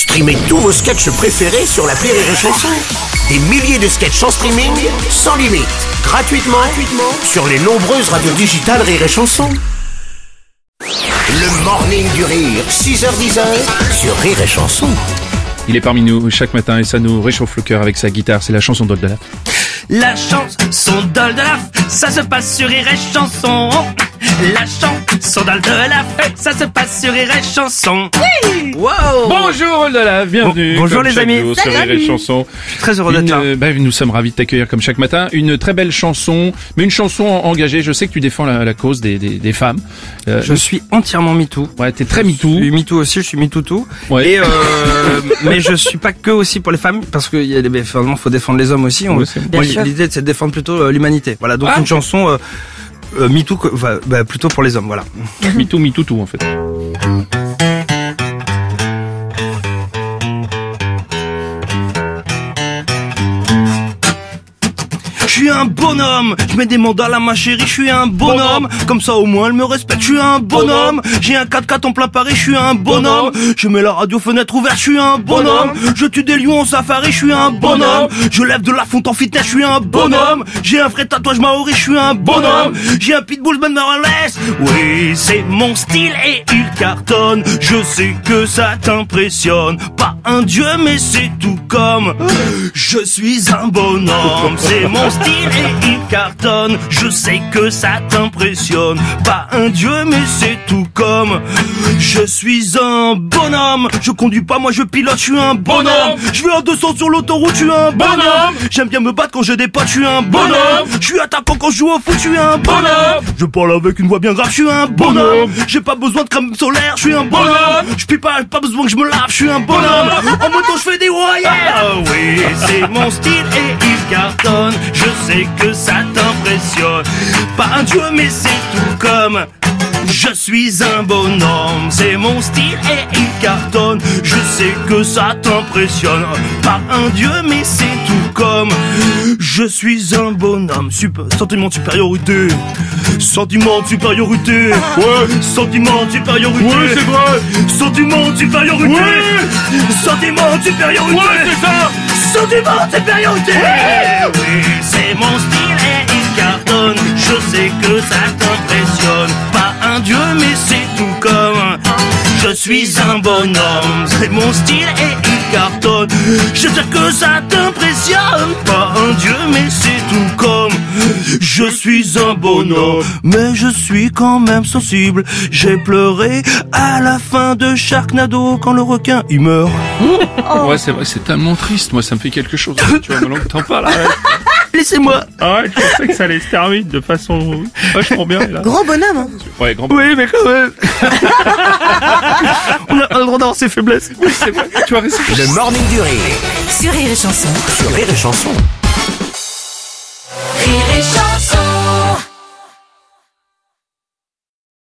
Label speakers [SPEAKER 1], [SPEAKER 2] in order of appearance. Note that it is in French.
[SPEAKER 1] Streamez tous vos sketchs préférés sur la Rire et Chanson. Des milliers de sketchs en streaming, sans limite, gratuitement, gratuitement sur les nombreuses radios digitales Rire et Chanson. Le morning du rire, 6h10 sur Rire et Chanson.
[SPEAKER 2] Il est parmi nous chaque matin et ça nous réchauffe le cœur avec sa guitare. C'est la chanson d'Oldalaf.
[SPEAKER 3] La chanson d'Oldalaf, ça se passe sur Rire et Chanson. La chanson d'Oldalaf, ça se passe sur Rire et Chanson. Oui Wow
[SPEAKER 2] Bonjour Oldalaf, bienvenue.
[SPEAKER 3] Bon- bonjour les amis.
[SPEAKER 2] jour sur Rire et Chanson.
[SPEAKER 3] Très heureux d'être là.
[SPEAKER 2] euh, bah, nous sommes ravis de t'accueillir comme chaque matin. Une très belle chanson, mais une chanson engagée. Je sais que tu défends la, la cause des, des, des femmes. Euh,
[SPEAKER 3] Je suis entièrement MeToo.
[SPEAKER 2] ouais, t'es très
[SPEAKER 3] Je
[SPEAKER 2] MeToo.
[SPEAKER 3] suis MeToo aussi, je suis MeToo
[SPEAKER 2] Ouais.
[SPEAKER 3] Et euh, mais je suis pas que aussi pour les femmes parce qu'il y a des finalement faut défendre les hommes aussi. On-
[SPEAKER 2] Oui,
[SPEAKER 3] l'idée c'est de défendre plutôt euh, l'humanité. Voilà donc
[SPEAKER 2] Ah,
[SPEAKER 3] une chanson euh, euh, MeToo bah, plutôt pour les hommes. Voilà.
[SPEAKER 2] MeToo, MeToo, tout en fait.
[SPEAKER 3] Je suis un bonhomme, je mets des mandales à ma chérie, je suis un bonhomme. Comme ça au moins elle me respecte, je suis un bonhomme. J'ai un 4x4 en plein Paris, je suis un bonhomme. Je mets la radio fenêtre ouverte, je suis un bonhomme. Je tue des lions en safari, je suis un bonhomme. Je lève de la fonte en fitness, je suis un bonhomme. J'ai un vrai tatouage maori, je suis un bonhomme. J'ai un pitbull Ben Morales. Oui, c'est mon style et il cartonne. Je sais que ça t'impressionne. Pas un dieu, mais c'est tout comme. Je suis un bonhomme, c'est mon style et il cartonne. Je sais que ça t'impressionne. Pas un dieu, mais c'est tout comme. Je suis un bonhomme. Je conduis pas, moi je pilote, je suis un bonhomme. Je vais en 200 sur l'autoroute, je suis un bonhomme. J'aime bien me battre quand j'ai des potes, je suis un bonhomme. Je suis attaquant quand je joue au foot, je suis un bonhomme. Je parle avec une voix bien grave, je suis un bonhomme. J'ai pas besoin de crème solaire, je suis un bonhomme. Je puis pas, pas besoin que je me lave, je suis un bonhomme. En moto, je fais des wires. Ah oui, c'est mon style et il cartonne. Je sais que ça t'impressionne. Pas un dieu, mais c'est tout comme. Je suis un bonhomme, c'est mon style et il cartonne. Je sais que ça t'impressionne. Pas un dieu, mais c'est tout comme. Je suis un bonhomme, super, sentiment de supériorité. Sentiment de supériorité. Ouais, sentiment de supériorité.
[SPEAKER 2] Ouais, c'est vrai.
[SPEAKER 3] Sentiment de supériorité. Sentiment de supériorité.
[SPEAKER 2] Ouais, c'est ça.
[SPEAKER 3] Sentiment de supériorité. Oui, c'est mon style et il cartonne. Je sais que ça t'impressionne. Pas un dieu, mais c'est tout comme. Je suis un bonhomme, c'est mon style et il cartonne. Je sais que ça t'impressionne. Pas un dieu, mais c'est tout comme. Je suis un bonhomme, mais je suis quand même sensible. J'ai pleuré à la fin de Sharknado quand le requin il meurt.
[SPEAKER 2] Ouais, c'est vrai, c'est tellement triste. Moi, ça me fait quelque chose. tu vois, maintenant que t'en parles.
[SPEAKER 3] Laissez-moi.
[SPEAKER 2] Arrête, je pensais que ça allait se terminer de façon vachement bien. Là.
[SPEAKER 4] Gros bonhomme. hein.
[SPEAKER 2] Ouais, grand.
[SPEAKER 3] Oui, mais quand même. on a le droit d'avoir ses faiblesses.
[SPEAKER 2] C'est vrai, tu as raison.
[SPEAKER 1] Le morning du rire
[SPEAKER 4] Sur Rire et Chanson.
[SPEAKER 1] sur Rire et Chanson.
[SPEAKER 5] Rire et chanson